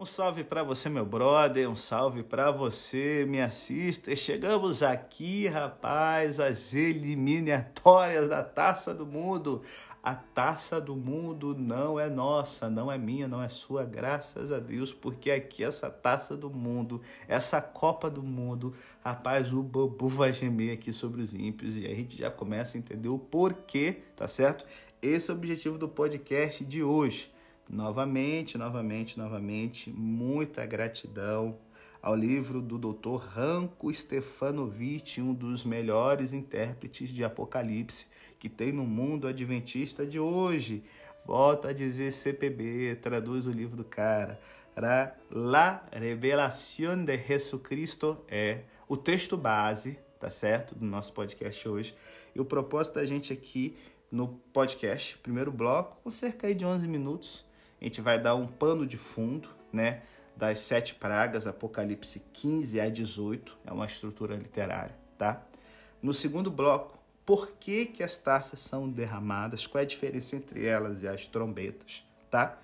Um salve para você, meu brother, um salve para você, minha sister. Chegamos aqui, rapaz, às eliminatórias da Taça do Mundo. A Taça do Mundo não é nossa, não é minha, não é sua, graças a Deus, porque aqui essa Taça do Mundo, essa Copa do Mundo, rapaz, o bobo vai gemer aqui sobre os ímpios e a gente já começa a entender o porquê, tá certo? Esse é o objetivo do podcast de hoje Novamente, novamente, novamente, muita gratidão ao livro do Dr. Ranko Stefanovic, um dos melhores intérpretes de Apocalipse que tem no mundo adventista de hoje. Volta a dizer CPB, traduz o livro do cara. La Revelación de Jesucristo é o texto base, tá certo, do nosso podcast hoje. E o propósito da gente aqui no podcast, primeiro bloco, com cerca de 11 minutos, a gente vai dar um pano de fundo, né? Das sete pragas, Apocalipse 15 a 18, é uma estrutura literária, tá? No segundo bloco, por que, que as taças são derramadas, qual é a diferença entre elas e as trombetas, tá?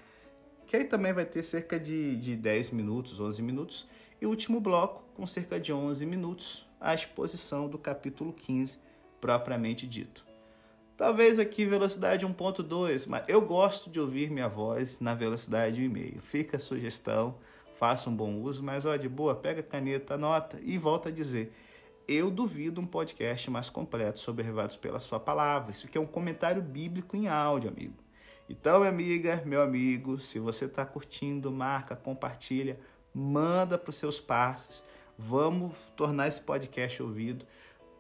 Que aí também vai ter cerca de, de 10 minutos, 11 minutos. E o último bloco, com cerca de 11 minutos, a exposição do capítulo 15, propriamente dito. Talvez aqui velocidade 1.2, mas eu gosto de ouvir minha voz na velocidade 1,5. Fica a sugestão, faça um bom uso, mas ó, de boa, pega a caneta, anota e volta a dizer. Eu duvido um podcast mais completo sobre Revados pela Sua Palavra. Isso aqui é um comentário bíblico em áudio, amigo. Então, minha amiga, meu amigo, se você está curtindo, marca, compartilha, manda para os seus parceiros. Vamos tornar esse podcast ouvido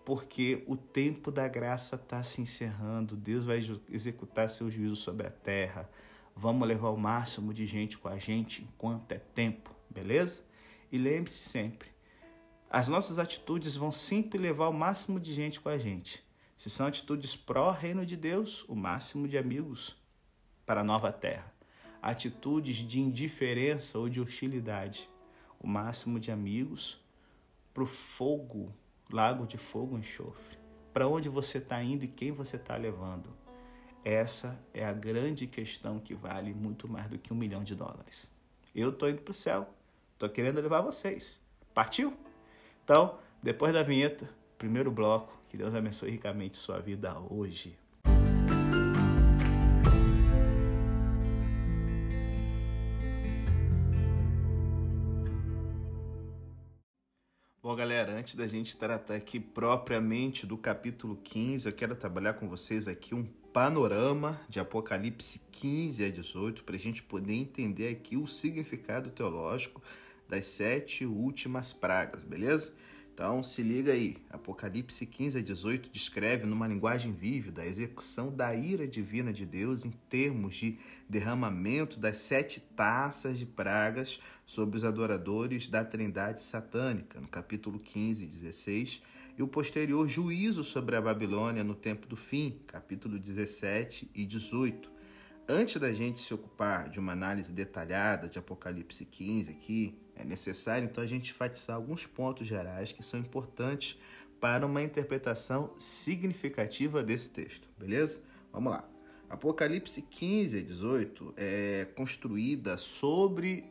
porque o tempo da graça está se encerrando, Deus vai executar seu juízo sobre a terra. Vamos levar o máximo de gente com a gente enquanto é tempo, beleza? E lembre-se sempre, as nossas atitudes vão sempre levar o máximo de gente com a gente. Se são atitudes pró-reino de Deus, o máximo de amigos para a nova terra. Atitudes de indiferença ou de hostilidade, o máximo de amigos para o fogo lago de fogo e enxofre. Para onde você está indo e quem você está levando? Essa é a grande questão que vale muito mais do que um milhão de dólares. Eu estou indo para o céu, estou querendo levar vocês. Partiu? Então, depois da vinheta, primeiro bloco, que Deus abençoe ricamente sua vida hoje. Antes da gente tratar aqui propriamente do capítulo 15, eu quero trabalhar com vocês aqui um panorama de Apocalipse 15 a 18 para a gente poder entender aqui o significado teológico das sete últimas pragas, beleza? Então se liga aí, Apocalipse 15 a 18 descreve numa linguagem vívida a execução da ira divina de Deus em termos de derramamento das sete taças de pragas sobre os adoradores da trindade satânica, no capítulo 15 e 16, e o posterior juízo sobre a Babilônia no tempo do fim, capítulo 17 e 18. Antes da gente se ocupar de uma análise detalhada de Apocalipse 15 aqui, é necessário então a gente enfatizar alguns pontos gerais que são importantes para uma interpretação significativa desse texto, beleza? Vamos lá. Apocalipse 15 a 18 é construída sobre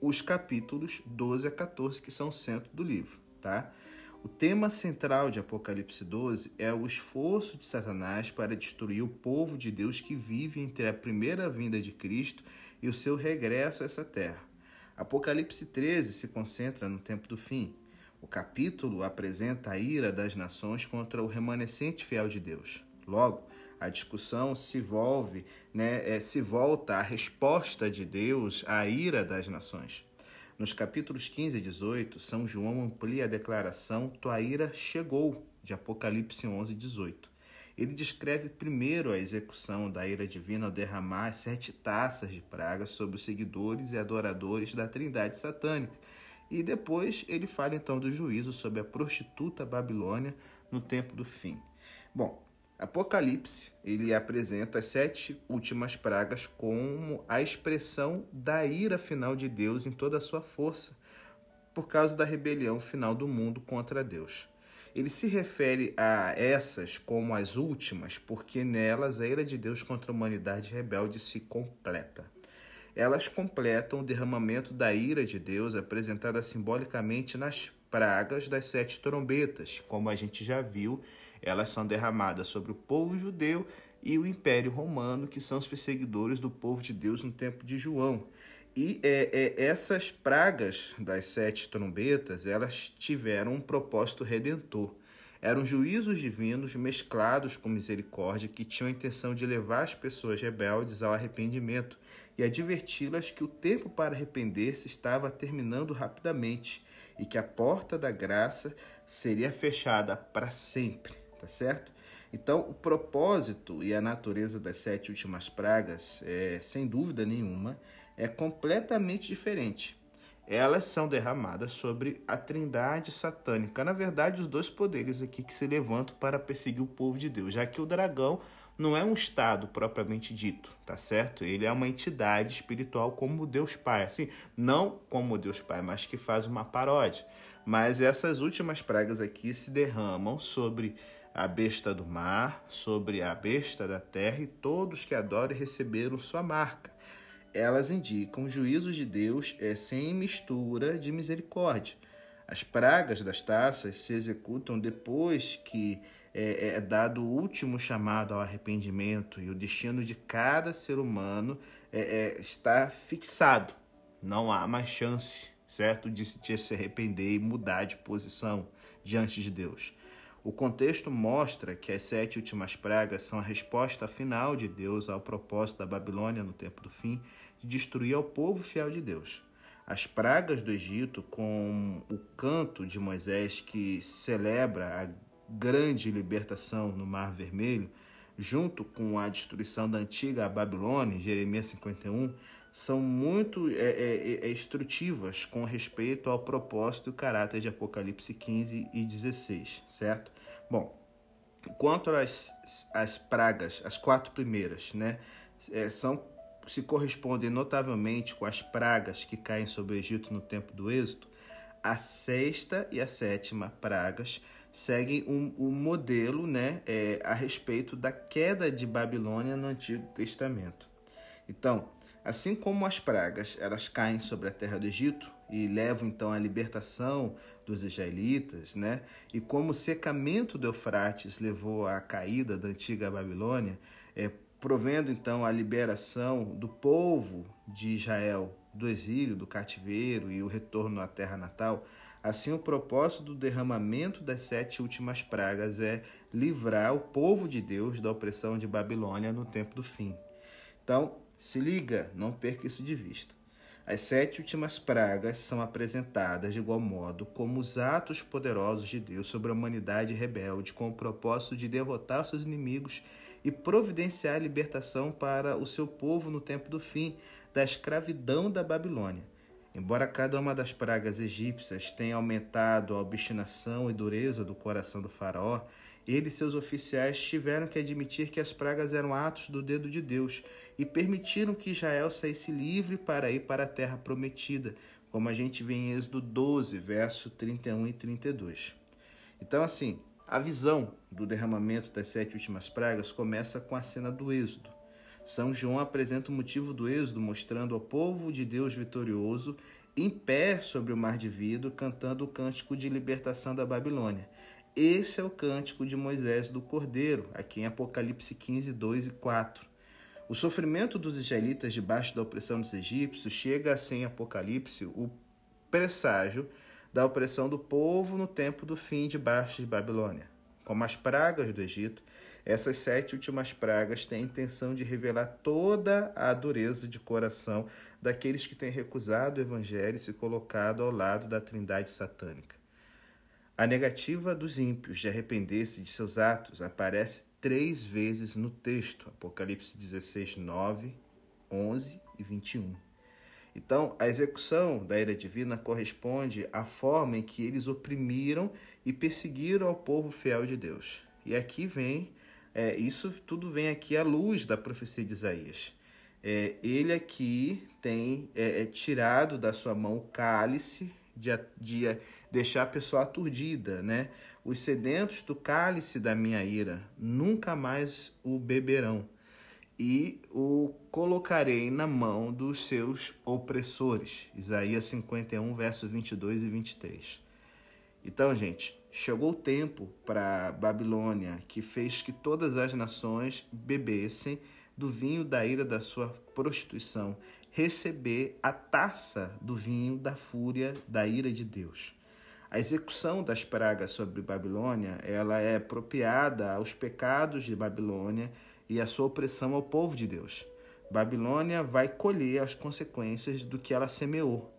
os capítulos 12 a 14 que são o centro do livro, tá? O tema central de Apocalipse 12 é o esforço de Satanás para destruir o povo de Deus que vive entre a primeira vinda de Cristo e o seu regresso a essa terra. Apocalipse 13 se concentra no tempo do fim. O capítulo apresenta a ira das nações contra o remanescente fiel de Deus. Logo, a discussão se né, é, se volta à resposta de Deus à ira das nações. Nos capítulos 15 e 18, São João amplia a declaração Tua ira chegou, de Apocalipse 11 e 18. Ele descreve primeiro a execução da ira divina ao derramar sete taças de praga sobre os seguidores e adoradores da trindade satânica. E depois ele fala então do juízo sobre a prostituta Babilônia no tempo do fim. Bom, Apocalipse ele apresenta as sete últimas pragas como a expressão da ira final de Deus em toda a sua força, por causa da rebelião final do mundo contra Deus. Ele se refere a essas como as últimas, porque nelas a ira de Deus contra a humanidade rebelde se completa. elas completam o derramamento da ira de Deus apresentada simbolicamente nas pragas das sete trombetas. Como a gente já viu, elas são derramadas sobre o povo judeu e o Império Romano, que são os perseguidores do povo de Deus no tempo de João. E é, é, essas pragas das sete trombetas, elas tiveram um propósito redentor. Eram juízos divinos mesclados com misericórdia que tinham a intenção de levar as pessoas rebeldes ao arrependimento e adverti-las que o tempo para arrepender-se estava terminando rapidamente e que a porta da graça seria fechada para sempre, tá certo? Então, o propósito e a natureza das sete últimas pragas, é, sem dúvida nenhuma, é completamente diferente. Elas são derramadas sobre a trindade satânica. Na verdade, os dois poderes aqui que se levantam para perseguir o povo de Deus, já que o dragão não é um estado propriamente dito, tá certo? Ele é uma entidade espiritual como Deus Pai, assim, não como Deus Pai, mas que faz uma paródia. Mas essas últimas pragas aqui se derramam sobre a besta do mar, sobre a besta da terra e todos que adoram receberam sua marca. Elas indicam juízos de Deus é, sem mistura de misericórdia. As pragas das taças se executam depois que é, é, dado o último chamado ao arrependimento e o destino de cada ser humano é, é, está fixado. Não há mais chance, certo, de, de se arrepender e mudar de posição diante de Deus. O contexto mostra que as sete últimas pragas são a resposta final de Deus ao propósito da Babilônia no tempo do fim de destruir ao povo fiel de Deus. As pragas do Egito, com o canto de Moisés que celebra a grande libertação no Mar Vermelho, junto com a destruição da antiga Babilônia, Jeremias 51, são muito é, é, é, instrutivas com respeito ao propósito e caráter de Apocalipse 15 e 16, certo? Bom, quanto às, às pragas, as quatro primeiras, né, é, são se correspondem notavelmente com as pragas que caem sobre o Egito no tempo do Êxodo, a sexta e a sétima pragas seguem um, um modelo né, é, a respeito da queda de Babilônia no Antigo Testamento. Então, Assim como as pragas, elas caem sobre a terra do Egito e levam então à libertação dos israelitas, né? E como o secamento do Eufrates levou à caída da antiga Babilônia, é, provendo então a liberação do povo de Israel do exílio, do cativeiro e o retorno à terra natal, assim o propósito do derramamento das sete últimas pragas é livrar o povo de Deus da opressão de Babilônia no tempo do fim. Então, se liga, não perca isso de vista. As sete últimas pragas são apresentadas de igual modo como os atos poderosos de Deus sobre a humanidade rebelde, com o propósito de derrotar seus inimigos e providenciar a libertação para o seu povo no tempo do fim da escravidão da Babilônia. Embora cada uma das pragas egípcias tenha aumentado a obstinação e dureza do coração do faraó, ele e seus oficiais tiveram que admitir que as pragas eram atos do dedo de Deus e permitiram que Israel saísse livre para ir para a terra prometida, como a gente vê em Êxodo 12, verso 31 e 32. Então, assim, a visão do derramamento das sete últimas pragas começa com a cena do Êxodo. São João apresenta o motivo do êxodo, mostrando ao povo de Deus vitorioso em pé sobre o mar de vidro, cantando o cântico de libertação da Babilônia. Esse é o cântico de Moisés do Cordeiro, aqui em Apocalipse 15, 2 e 4. O sofrimento dos israelitas debaixo da opressão dos egípcios chega a ser em Apocalipse o presságio da opressão do povo no tempo do fim debaixo de Babilônia. Como as pragas do Egito, essas sete últimas pragas têm a intenção de revelar toda a dureza de coração daqueles que têm recusado o evangelho e se colocado ao lado da trindade satânica. A negativa dos ímpios de arrepender-se de seus atos aparece três vezes no texto, Apocalipse 16, 9, 11 e 21. Então, a execução da ira divina corresponde à forma em que eles oprimiram e perseguiram ao povo fiel de Deus. E aqui vem é, isso tudo vem aqui à luz da profecia de Isaías. É, ele aqui tem é, é tirado da sua mão o cálice de, de deixar a pessoa aturdida, né? Os sedentos do cálice da minha ira nunca mais o beberão. e o colocarei na mão dos seus opressores. Isaías 51, versos 22 e 23. Então, gente, chegou o tempo para Babilônia, que fez que todas as nações bebessem do vinho da ira da sua prostituição, receber a taça do vinho da fúria da ira de Deus. A execução das pragas sobre Babilônia, ela é apropriada aos pecados de Babilônia e à sua opressão ao povo de Deus. Babilônia vai colher as consequências do que ela semeou.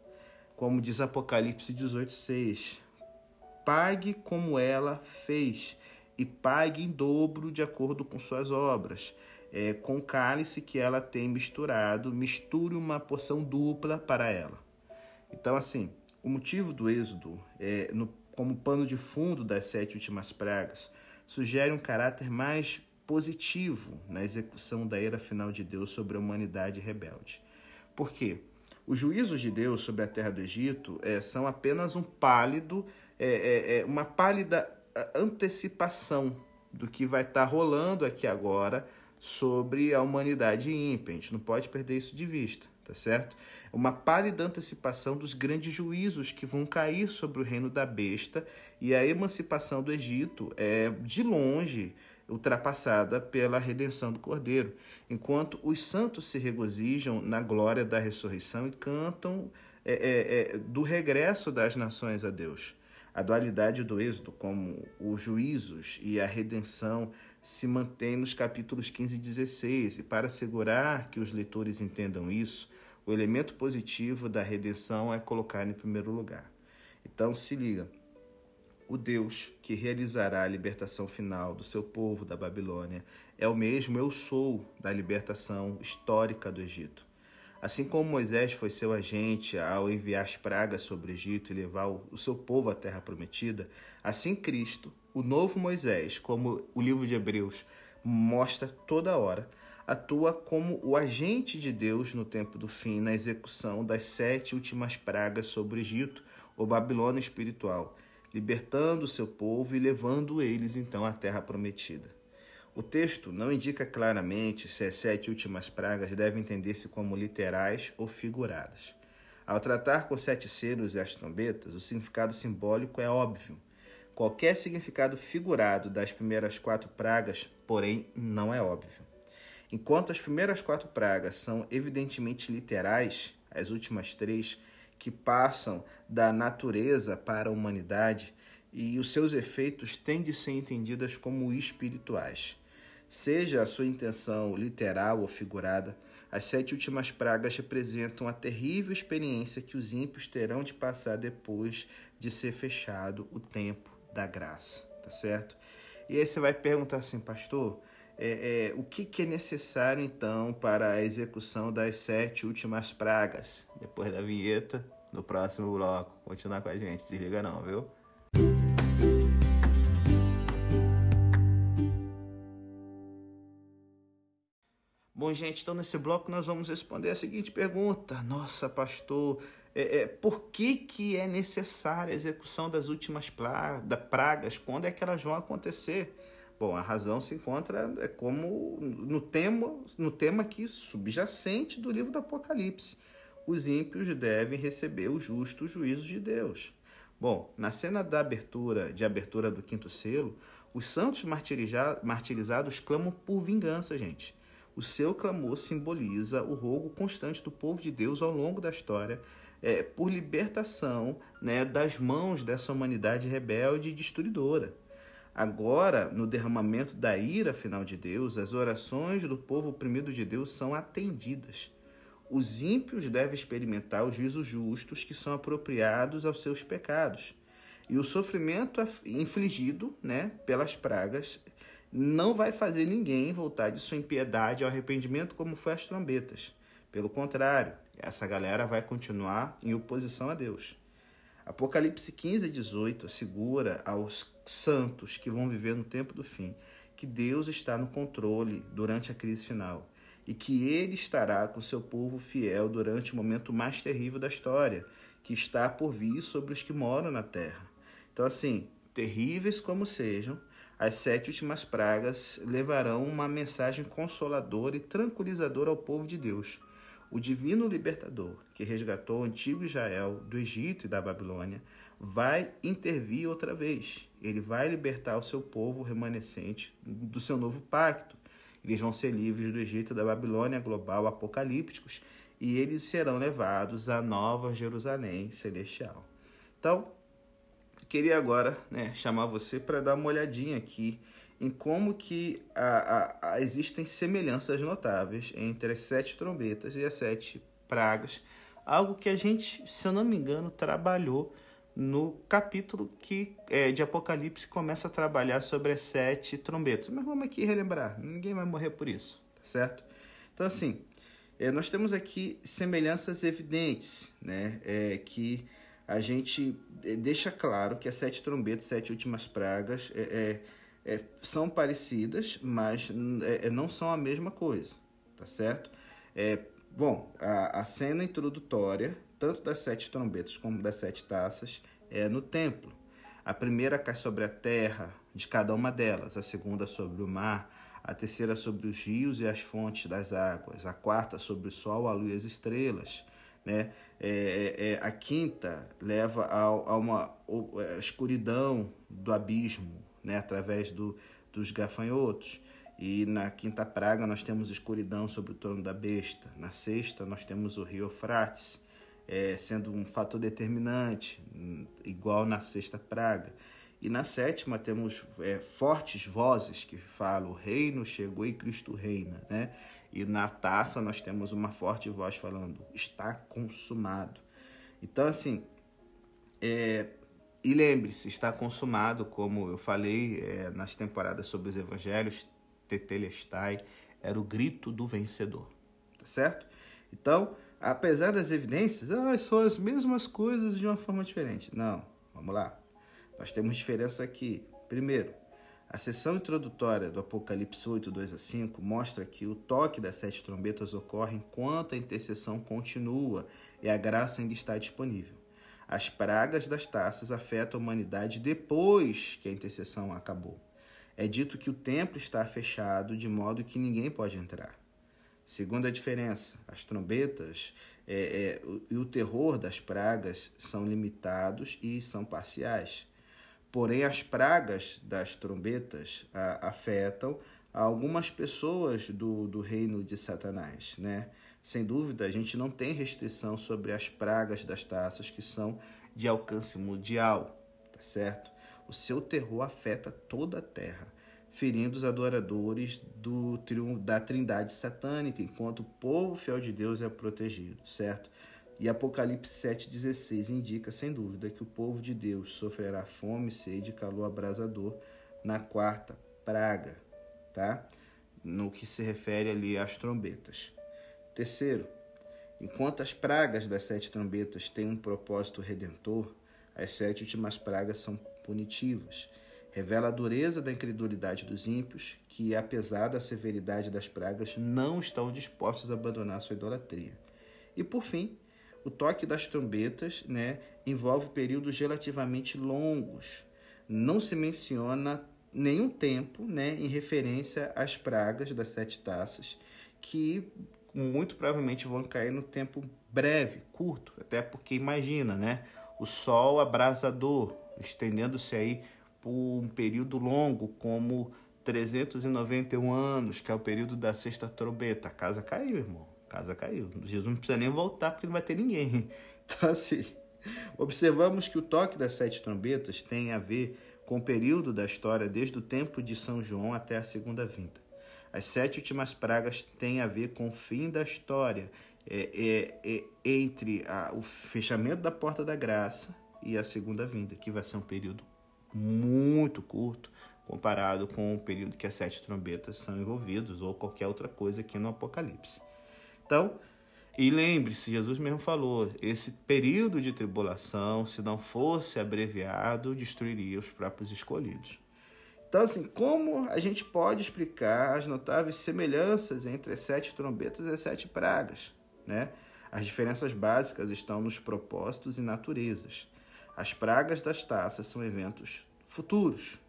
Como diz Apocalipse 18:6, pague como ela fez e pague em dobro de acordo com suas obras. É, com cálice que ela tem misturado, misture uma porção dupla para ela. Então, assim, o motivo do êxodo, é, no, como pano de fundo das sete últimas pragas, sugere um caráter mais positivo na execução da era final de Deus sobre a humanidade rebelde. Por quê? Os juízos de Deus sobre a terra do Egito é, são apenas um pálido, é, é, é uma pálida antecipação do que vai estar tá rolando aqui agora sobre a humanidade ímpia. A gente não pode perder isso de vista, tá certo? Uma pálida antecipação dos grandes juízos que vão cair sobre o reino da besta e a emancipação do Egito é de longe ultrapassada pela redenção do Cordeiro, enquanto os santos se regozijam na glória da ressurreição e cantam é, é, é, do regresso das nações a Deus. A dualidade do Êxodo, como os juízos e a redenção, se mantém nos capítulos 15 e 16, e para assegurar que os leitores entendam isso, o elemento positivo da redenção é colocar em primeiro lugar. Então, se liga o Deus que realizará a libertação final do seu povo da Babilônia é o mesmo eu sou da libertação histórica do Egito. Assim como Moisés foi seu agente ao enviar as pragas sobre o Egito e levar o seu povo à terra prometida, assim Cristo, o novo Moisés, como o livro de Hebreus mostra toda hora, atua como o agente de Deus no tempo do fim na execução das sete últimas pragas sobre o Egito, ou Babilônia espiritual libertando o seu povo e levando eles então à terra prometida. O texto não indica claramente se as sete últimas pragas devem entender-se como literais ou figuradas. Ao tratar com sete selos e as trombetas, o significado simbólico é óbvio. Qualquer significado figurado das primeiras quatro pragas, porém, não é óbvio. Enquanto as primeiras quatro pragas são evidentemente literais, as últimas três que passam da natureza para a humanidade e os seus efeitos têm de ser entendidas como espirituais. Seja a sua intenção literal ou figurada, as sete últimas pragas representam a terrível experiência que os ímpios terão de passar depois de ser fechado o tempo da graça, tá certo? E aí você vai perguntar assim, pastor, é, é, o que, que, é necessário então para a execução das sete últimas pragas? Depois da vinheta, no próximo bloco. Continuar com a gente, desliga não, viu? Bom, gente, então nesse bloco nós vamos responder a seguinte pergunta. Nossa, pastor, é, é, por que, que é necessária a execução das últimas pragas? Quando é que elas vão acontecer? Bom, a razão se encontra é como no tema, no tema aqui subjacente do livro do Apocalipse. Os ímpios devem receber o justo juízo de Deus. Bom, na cena da abertura, de abertura do quinto selo, os santos martirizados clamam por vingança, gente. O seu clamor simboliza o rogo constante do povo de Deus ao longo da história é, por libertação né, das mãos dessa humanidade rebelde e destruidora. Agora, no derramamento da ira final de Deus, as orações do povo oprimido de Deus são atendidas. Os ímpios devem experimentar os juízos justos que são apropriados aos seus pecados. E o sofrimento infligido né, pelas pragas não vai fazer ninguém voltar de sua impiedade ao arrependimento como foi as trombetas. Pelo contrário, essa galera vai continuar em oposição a Deus. Apocalipse 15 e 18 assegura aos santos que vão viver no tempo do fim que Deus está no controle durante a crise final e que ele estará com seu povo fiel durante o momento mais terrível da história, que está por vir sobre os que moram na terra. Então, assim, terríveis como sejam, as sete últimas pragas levarão uma mensagem consoladora e tranquilizadora ao povo de Deus. O divino libertador, que resgatou o antigo Israel do Egito e da Babilônia, vai intervir outra vez. Ele vai libertar o seu povo remanescente do seu novo pacto. Eles vão ser livres do Egito e da Babilônia global apocalípticos e eles serão levados à nova Jerusalém celestial. Então, queria agora né, chamar você para dar uma olhadinha aqui em como que a, a, a, existem semelhanças notáveis entre as sete trombetas e as sete pragas, algo que a gente, se eu não me engano, trabalhou no capítulo que é, de Apocalipse começa a trabalhar sobre as sete trombetas. Mas vamos aqui relembrar, ninguém vai morrer por isso, tá certo? Então assim, é, nós temos aqui semelhanças evidentes, né? É, que a gente é, deixa claro que as sete trombetas, sete últimas pragas, é, é, é são parecidas, mas é, não são a mesma coisa, tá certo? bom, a, a cena introdutória, tanto das sete trombetas como das sete taças, é no templo. A primeira cai sobre a terra de cada uma delas, a segunda sobre o mar, a terceira sobre os rios e as fontes das águas, a quarta sobre o sol, a lua e as estrelas, né? É, é, é a quinta leva a, a uma a é, escuridão do abismo, né? Através do, dos gafanhotos. E na quinta praga nós temos escuridão sobre o trono da besta. Na sexta nós temos o rio Eufrates, é, sendo um fator determinante, igual na sexta praga. E na sétima temos é, fortes vozes que falam: o reino chegou e Cristo reina. Né? E na taça nós temos uma forte voz falando: está consumado. Então, assim, é, e lembre-se, está consumado, como eu falei é, nas temporadas sobre os evangelhos, Tetelestai, era o grito do vencedor. Tá certo? Então, apesar das evidências, ah, são as mesmas coisas de uma forma diferente. Não, vamos lá. Nós temos diferença aqui. Primeiro, a sessão introdutória do Apocalipse 8, 2 a 5 mostra que o toque das sete trombetas ocorre enquanto a intercessão continua e a graça ainda está disponível. As pragas das taças afetam a humanidade depois que a intercessão acabou. É dito que o templo está fechado de modo que ninguém pode entrar. Segunda diferença, as trombetas é, é, e o terror das pragas são limitados e são parciais. Porém, as pragas das trombetas a, afetam algumas pessoas do, do reino de Satanás, né? Sem dúvida, a gente não tem restrição sobre as pragas das taças que são de alcance mundial, tá certo? O seu terror afeta toda a terra, ferindo os adoradores do, da trindade satânica, enquanto o povo fiel de Deus é protegido, certo? E Apocalipse 7,16 indica, sem dúvida, que o povo de Deus sofrerá fome, sede e calor abrasador na quarta praga, tá? No que se refere ali às trombetas. Terceiro, enquanto as pragas das sete trombetas têm um propósito redentor, as sete últimas pragas são punitivas. Revela a dureza da incredulidade dos ímpios, que, apesar da severidade das pragas, não estão dispostos a abandonar sua idolatria. E, por fim, o toque das trombetas né, envolve períodos relativamente longos. Não se menciona nenhum tempo né, em referência às pragas das sete taças, que muito provavelmente vão cair no tempo breve, curto, até porque imagina, né? O sol abrasador, estendendo-se aí por um período longo, como 391 anos, que é o período da sexta trombeta. A casa caiu, irmão casa caiu. Jesus não precisa nem voltar porque não vai ter ninguém. Então, assim, observamos que o toque das sete trombetas tem a ver com o período da história desde o tempo de São João até a segunda vinda. As sete últimas pragas têm a ver com o fim da história, é, é, é, entre a, o fechamento da porta da graça e a segunda vinda, que vai ser um período muito curto comparado com o período que as sete trombetas são envolvidos ou qualquer outra coisa aqui no Apocalipse. Então, e lembre-se, Jesus mesmo falou: esse período de tribulação, se não fosse abreviado, destruiria os próprios escolhidos. Então, assim, como a gente pode explicar as notáveis semelhanças entre as sete trombetas e as sete pragas? Né? As diferenças básicas estão nos propósitos e naturezas. As pragas das taças são eventos futuros,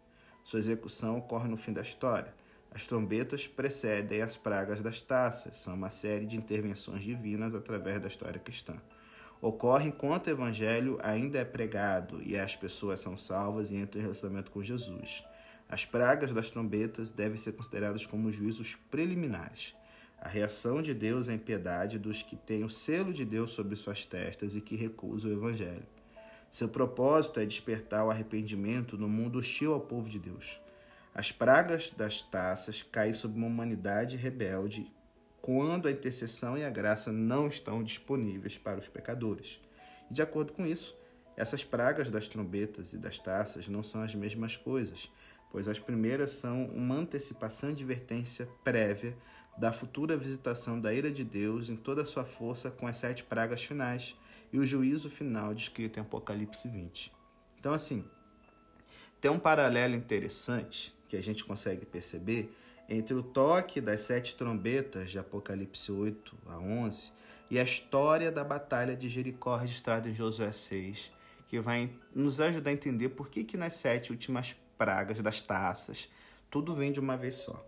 Sua execução ocorre no fim da história. As trombetas precedem as pragas das taças, são uma série de intervenções divinas através da história cristã. Ocorre enquanto o evangelho ainda é pregado e as pessoas são salvas e entram em relacionamento com Jesus. As pragas das trombetas devem ser consideradas como juízos preliminares. A reação de Deus à impiedade dos que têm o selo de Deus sobre suas testas e que recusam o evangelho. Seu propósito é despertar o arrependimento no mundo hostil ao povo de Deus. As pragas das taças caem sobre uma humanidade rebelde quando a intercessão e a graça não estão disponíveis para os pecadores. E de acordo com isso, essas pragas das trombetas e das taças não são as mesmas coisas, pois as primeiras são uma antecipação de advertência prévia da futura visitação da ira de Deus em toda a sua força com as sete pragas finais e o juízo final descrito em Apocalipse 20. Então, assim, tem um paralelo interessante que a gente consegue perceber entre o toque das sete trombetas de Apocalipse 8 a 11 e a história da batalha de Jericó registrada em Josué 6, que vai nos ajudar a entender por que, que nas sete últimas pragas das taças tudo vem de uma vez só.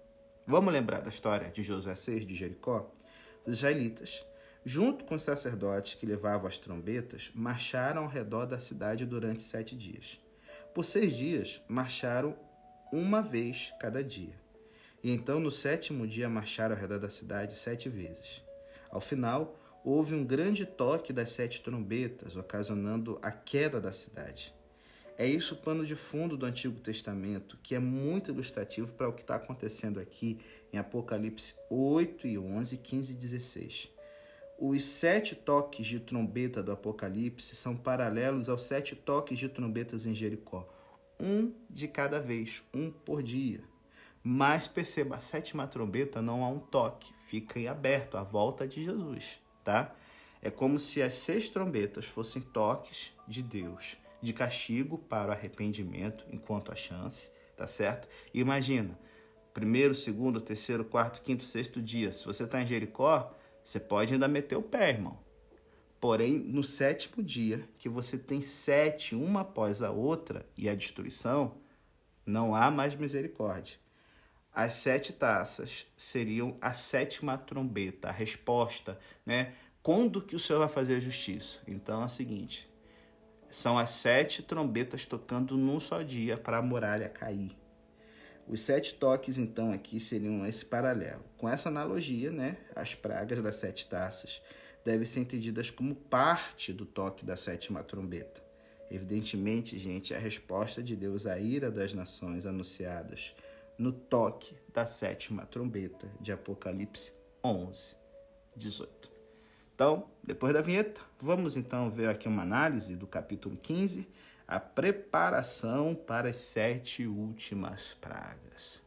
Vamos lembrar da história de Josué 6 de Jericó? Os israelitas, junto com os sacerdotes que levavam as trombetas, marcharam ao redor da cidade durante sete dias. Por seis dias, marcharam uma vez cada dia. E então no sétimo dia marcharam ao redor da cidade sete vezes. Ao final, houve um grande toque das sete trombetas, ocasionando a queda da cidade. É isso o pano de fundo do Antigo Testamento, que é muito ilustrativo para o que está acontecendo aqui em Apocalipse 8 e 11, 15 e 16. Os sete toques de trombeta do Apocalipse são paralelos aos sete toques de trombetas em Jericó, um de cada vez, um por dia. Mas perceba, a sétima trombeta não há um toque, fica em aberto à volta de Jesus, tá? É como se as seis trombetas fossem toques de Deus, de castigo para o arrependimento, enquanto a chance, tá certo? E imagina, primeiro, segundo, terceiro, quarto, quinto, sexto dia, se você está em Jericó, você pode ainda meter o pé, irmão. Porém, no sétimo dia, que você tem sete, uma após a outra, e a destruição, não há mais misericórdia. As sete taças seriam a sétima trombeta, a resposta, né? Quando que o Senhor vai fazer a justiça? Então é o seguinte: são as sete trombetas tocando num só dia para a muralha cair. Os sete toques, então, aqui seriam esse paralelo. Com essa analogia, né, as pragas das sete taças devem ser entendidas como parte do toque da sétima trombeta. Evidentemente, gente, a resposta de Deus à ira das nações anunciadas no toque da sétima trombeta de Apocalipse 11, 18. Então, depois da vinheta, vamos então ver aqui uma análise do capítulo 15, a preparação para as sete últimas pragas.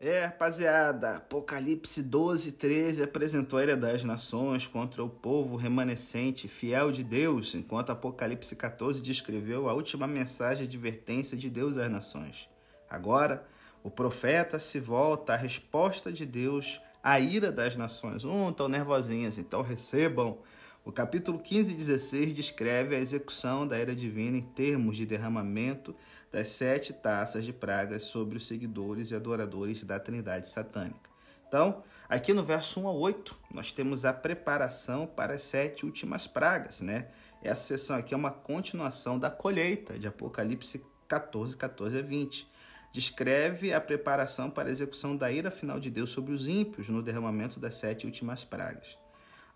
É, rapaziada, Apocalipse 12, 13 apresentou a ira das nações contra o povo remanescente, fiel de Deus, enquanto Apocalipse 14 descreveu a última mensagem de advertência de Deus às nações. Agora, o profeta se volta à resposta de Deus à ira das nações. Um, estão nervosinhas, então recebam. O capítulo 15 e 16 descreve a execução da ira divina em termos de derramamento das sete taças de pragas sobre os seguidores e adoradores da Trindade satânica. Então, aqui no verso 1 a 8, nós temos a preparação para as sete últimas pragas, né? Essa sessão aqui é uma continuação da colheita de Apocalipse 14, 14 a 20. Descreve a preparação para a execução da ira final de Deus sobre os ímpios no derramamento das sete últimas pragas.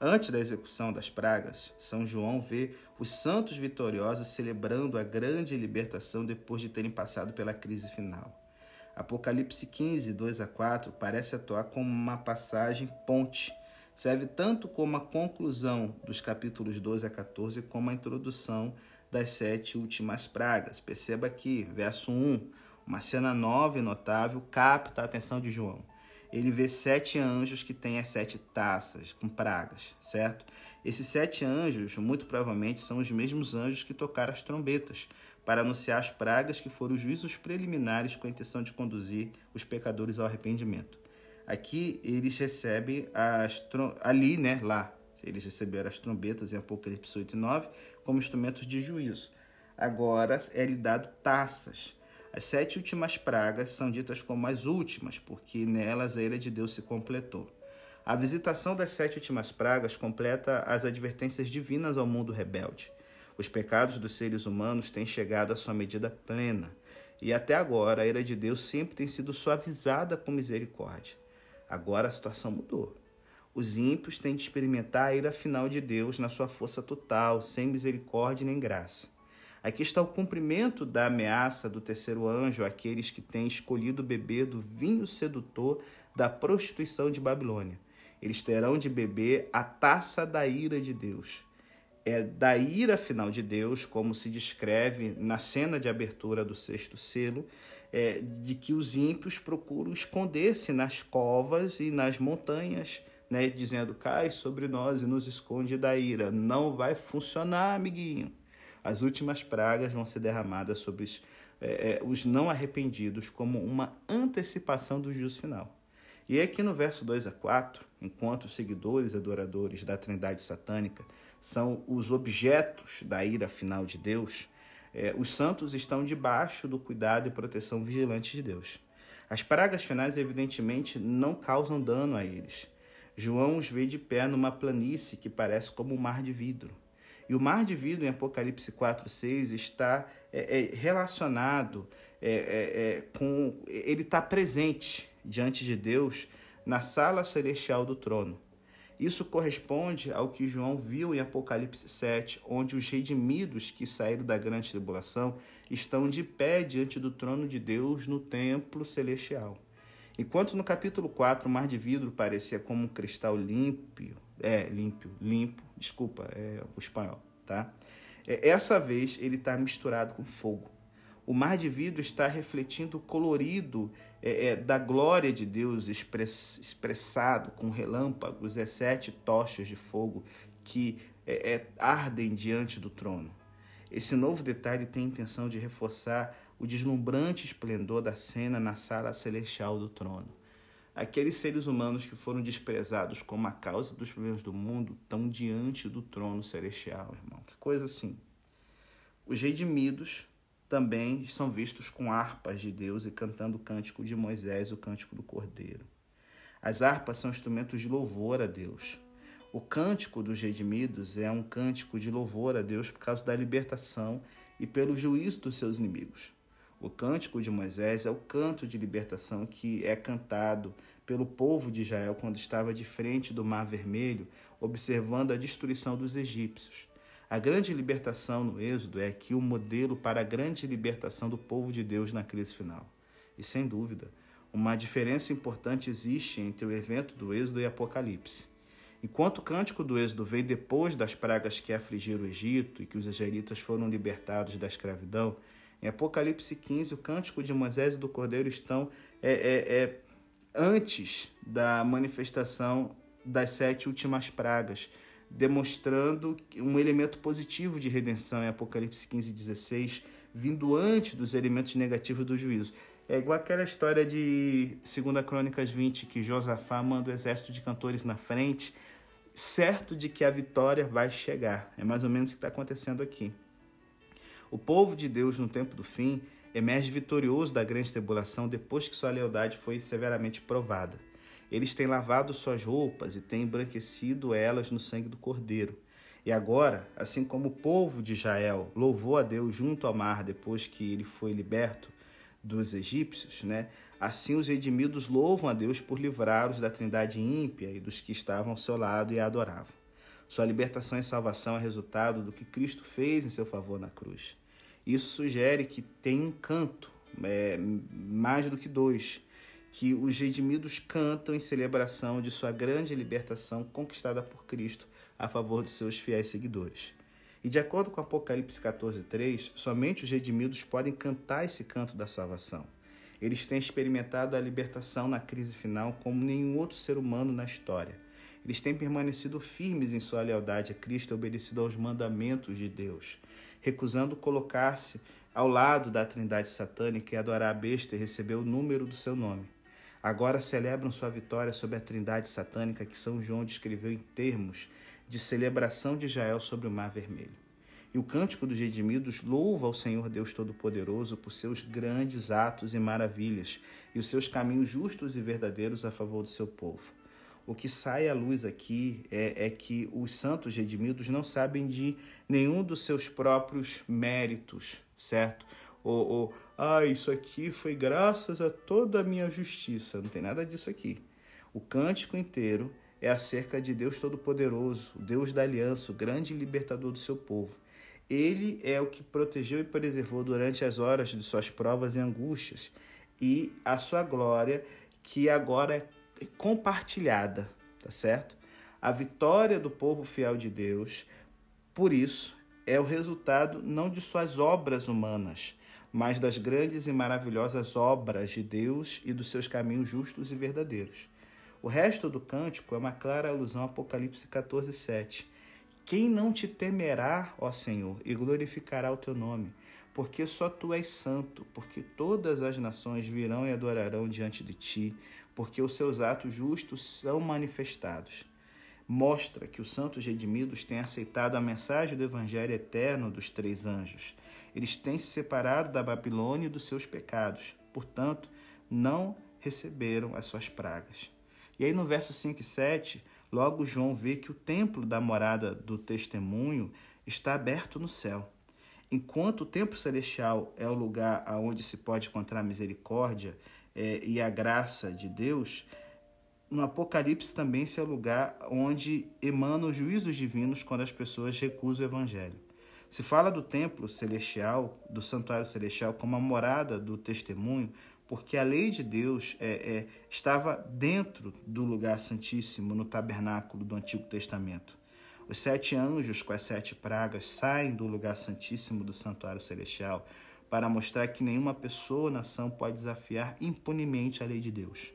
Antes da execução das pragas, São João vê os santos vitoriosos celebrando a grande libertação depois de terem passado pela crise final. Apocalipse 15, 2 a 4 parece atuar como uma passagem ponte. Serve tanto como a conclusão dos capítulos 12 a 14 como a introdução das sete últimas pragas. Perceba aqui, verso 1, uma cena nova e notável capta a atenção de João ele vê sete anjos que têm as sete taças com pragas, certo? Esses sete anjos, muito provavelmente, são os mesmos anjos que tocaram as trombetas para anunciar as pragas que foram os juízos preliminares com a intenção de conduzir os pecadores ao arrependimento. Aqui eles recebem as ali, né, lá, Eles receberam as trombetas em Apocalipse 8 e 9 como instrumentos de juízo. Agora é-lhe dado taças. As sete últimas pragas são ditas como as últimas, porque nelas a ira de Deus se completou. A visitação das sete últimas pragas completa as advertências divinas ao mundo rebelde. Os pecados dos seres humanos têm chegado à sua medida plena, e até agora a ira de Deus sempre tem sido suavizada com misericórdia. Agora a situação mudou. Os ímpios têm de experimentar a ira final de Deus na sua força total, sem misericórdia nem graça. Aqui está o cumprimento da ameaça do terceiro anjo àqueles que têm escolhido beber do vinho sedutor da prostituição de Babilônia. Eles terão de beber a taça da ira de Deus. É da ira final de Deus, como se descreve na cena de abertura do sexto selo, é, de que os ímpios procuram esconder-se nas covas e nas montanhas, né, dizendo: cai sobre nós e nos esconde da ira. Não vai funcionar, amiguinho. As últimas pragas vão ser derramadas sobre os, é, é, os não arrependidos, como uma antecipação do juízo final. E aqui no verso 2 a 4, enquanto os seguidores adoradores da trindade satânica são os objetos da ira final de Deus, é, os santos estão debaixo do cuidado e proteção vigilante de Deus. As pragas finais, evidentemente, não causam dano a eles. João os vê de pé numa planície que parece como um mar de vidro. E o mar de vidro em Apocalipse 4, 6 está é, é, relacionado é, é, é com. Ele está presente diante de Deus na sala celestial do trono. Isso corresponde ao que João viu em Apocalipse 7, onde os redimidos que saíram da grande tribulação estão de pé diante do trono de Deus no templo celestial. Enquanto no capítulo 4 o mar de vidro parecia como um cristal limpo, é, limpo, limpo, desculpa, é o espanhol, tá? É, essa vez ele está misturado com fogo. O mar de vidro está refletindo o colorido é, é, da glória de Deus express, expressado com relâmpagos e sete tochas de fogo que é, é, ardem diante do trono. Esse novo detalhe tem a intenção de reforçar o deslumbrante esplendor da cena na sala celestial do trono. Aqueles seres humanos que foram desprezados como a causa dos problemas do mundo estão diante do trono celestial, irmão. Que coisa assim. Os redimidos também são vistos com harpas de Deus e cantando o cântico de Moisés, o cântico do Cordeiro. As harpas são instrumentos de louvor a Deus. O cântico dos redimidos é um cântico de louvor a Deus por causa da libertação e pelo juízo dos seus inimigos. O cântico de Moisés é o canto de libertação que é cantado pelo povo de Israel quando estava de frente do Mar Vermelho, observando a destruição dos egípcios. A grande libertação no Êxodo é aqui o modelo para a grande libertação do povo de Deus na crise final. E sem dúvida, uma diferença importante existe entre o evento do Êxodo e Apocalipse. Enquanto o cântico do Êxodo veio depois das pragas que afligiram o Egito e que os israelitas foram libertados da escravidão, em Apocalipse 15, o cântico de Moisés e do Cordeiro estão é, é, é, antes da manifestação das sete últimas pragas, demonstrando um elemento positivo de redenção em Apocalipse 15, 16, vindo antes dos elementos negativos do juízo. É igual aquela história de 2 Crônicas 20, que Josafá manda o exército de cantores na frente, certo de que a vitória vai chegar. É mais ou menos o que está acontecendo aqui. O povo de Deus, no tempo do fim, emerge vitorioso da grande tribulação depois que sua lealdade foi severamente provada. Eles têm lavado suas roupas e têm embranquecido elas no sangue do Cordeiro. E agora, assim como o povo de Israel louvou a Deus junto ao mar depois que ele foi liberto dos egípcios, né? assim os redimidos louvam a Deus por livrá-los da trindade ímpia e dos que estavam ao seu lado e a adoravam. Sua libertação e salvação é resultado do que Cristo fez em seu favor na cruz. Isso sugere que tem um canto, é, mais do que dois, que os redimidos cantam em celebração de sua grande libertação conquistada por Cristo a favor de seus fiéis seguidores. E de acordo com Apocalipse 14:3, somente os redimidos podem cantar esse canto da salvação. Eles têm experimentado a libertação na crise final como nenhum outro ser humano na história. Eles têm permanecido firmes em sua lealdade a Cristo obedecido aos mandamentos de Deus, recusando colocar-se ao lado da trindade satânica e adorar a besta e receber o número do seu nome. agora celebram sua vitória sobre a trindade satânica que São João descreveu em termos de celebração de Israel sobre o Mar Vermelho. E o cântico dos redimidos louva ao Senhor Deus Todo-Poderoso por seus grandes atos e maravilhas e os seus caminhos justos e verdadeiros a favor do seu povo. O que sai à luz aqui é, é que os santos redimidos não sabem de nenhum dos seus próprios méritos, certo? Ou, ou, ah, isso aqui foi graças a toda a minha justiça. Não tem nada disso aqui. O cântico inteiro é acerca de Deus Todo-Poderoso, Deus da aliança, o grande libertador do seu povo. Ele é o que protegeu e preservou durante as horas de suas provas e angústias, e a sua glória, que agora é compartilhada, tá certo? A vitória do povo fiel de Deus, por isso, é o resultado não de suas obras humanas, mas das grandes e maravilhosas obras de Deus e dos seus caminhos justos e verdadeiros. O resto do cântico é uma clara alusão a Apocalipse 14, 7. Quem não te temerá, ó Senhor, e glorificará o teu nome? Porque só tu és santo, porque todas as nações virão e adorarão diante de ti, porque os seus atos justos são manifestados. Mostra que os santos redimidos têm aceitado a mensagem do evangelho eterno dos três anjos. Eles têm se separado da Babilônia e dos seus pecados, portanto, não receberam as suas pragas. E aí no verso 5 e 7, logo João vê que o templo da morada do testemunho está aberto no céu. Enquanto o templo celestial é o lugar onde se pode encontrar misericórdia é, e a graça de Deus, no Apocalipse também se é lugar onde emanam os juízos divinos quando as pessoas recusam o evangelho. Se fala do templo celestial, do santuário celestial, como a morada do testemunho, porque a lei de Deus é, é, estava dentro do lugar santíssimo, no tabernáculo do Antigo Testamento. Os sete anjos com as sete pragas saem do lugar santíssimo do santuário celestial para mostrar que nenhuma pessoa ou nação pode desafiar impunemente a lei de Deus.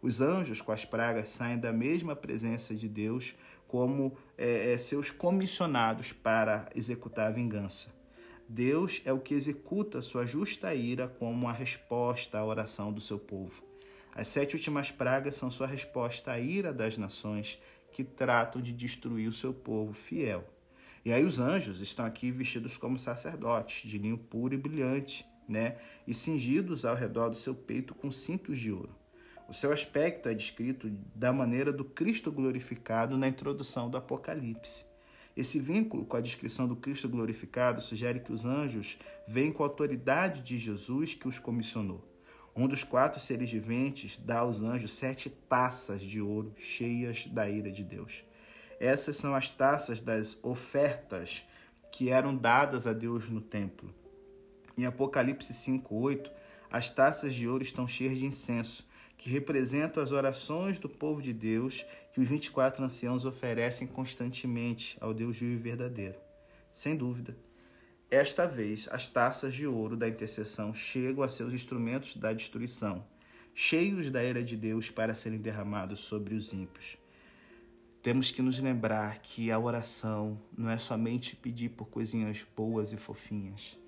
Os anjos com as pragas saem da mesma presença de Deus como é, é, seus comissionados para executar a vingança. Deus é o que executa sua justa ira como a resposta à oração do seu povo. As sete últimas pragas são sua resposta à ira das nações que tratam de destruir o seu povo fiel. E aí os anjos estão aqui vestidos como sacerdotes, de linho puro e brilhante, né? E cingidos ao redor do seu peito com cintos de ouro. O seu aspecto é descrito da maneira do Cristo glorificado na introdução do Apocalipse. Esse vínculo com a descrição do Cristo glorificado sugere que os anjos vêm com a autoridade de Jesus que os comissionou. Um dos quatro seres viventes dá aos anjos sete taças de ouro cheias da ira de Deus. Essas são as taças das ofertas que eram dadas a Deus no templo. Em Apocalipse 5:8, as taças de ouro estão cheias de incenso, que representam as orações do povo de Deus que os 24 anciãos oferecem constantemente ao Deus vivo e verdadeiro. Sem dúvida, esta vez as taças de ouro da intercessão chegam a seus instrumentos da destruição, cheios da ira de Deus para serem derramados sobre os ímpios. Temos que nos lembrar que a oração não é somente pedir por coisinhas boas e fofinhas,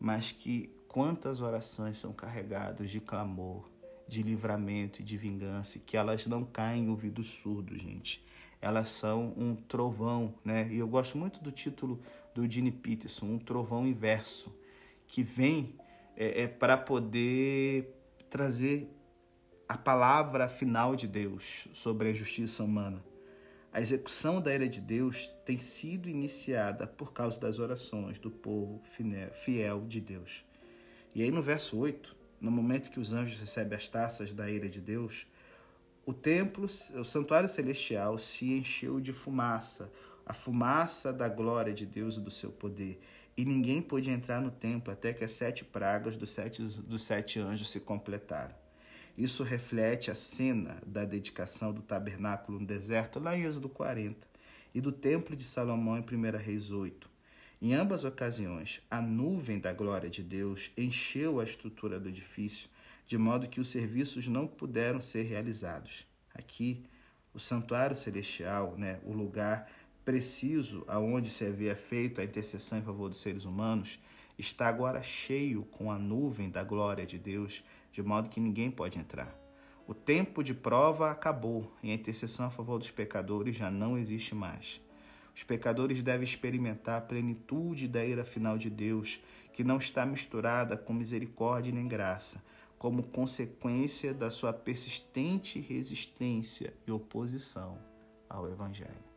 mas que quantas orações são carregadas de clamor, de livramento e de vingança, que elas não caem em ouvidos surdos, gente. Elas são um trovão, né? E eu gosto muito do título do Gene Peterson, um trovão inverso, que vem é, é para poder trazer a palavra final de Deus sobre a justiça humana. A execução da ira de Deus tem sido iniciada por causa das orações do povo fiel de Deus. E aí no verso 8, no momento que os anjos recebem as taças da ira de Deus, o templo, o santuário celestial se encheu de fumaça, a fumaça da glória de Deus e do seu poder. E ninguém pôde entrar no templo até que as sete pragas dos sete, dos sete anjos se completaram. Isso reflete a cena da dedicação do tabernáculo no deserto, lá em Êxodo 40, e do templo de Salomão em 1 Reis 8. Em ambas ocasiões, a nuvem da glória de Deus encheu a estrutura do edifício, de modo que os serviços não puderam ser realizados. Aqui, o santuário celestial, né, o lugar preciso aonde se havia feito a intercessão em favor dos seres humanos, está agora cheio com a nuvem da glória de Deus, de modo que ninguém pode entrar. O tempo de prova acabou e a intercessão a favor dos pecadores já não existe mais. Os pecadores devem experimentar a plenitude da ira final de Deus, que não está misturada com misericórdia nem graça, como consequência da sua persistente resistência e oposição ao Evangelho.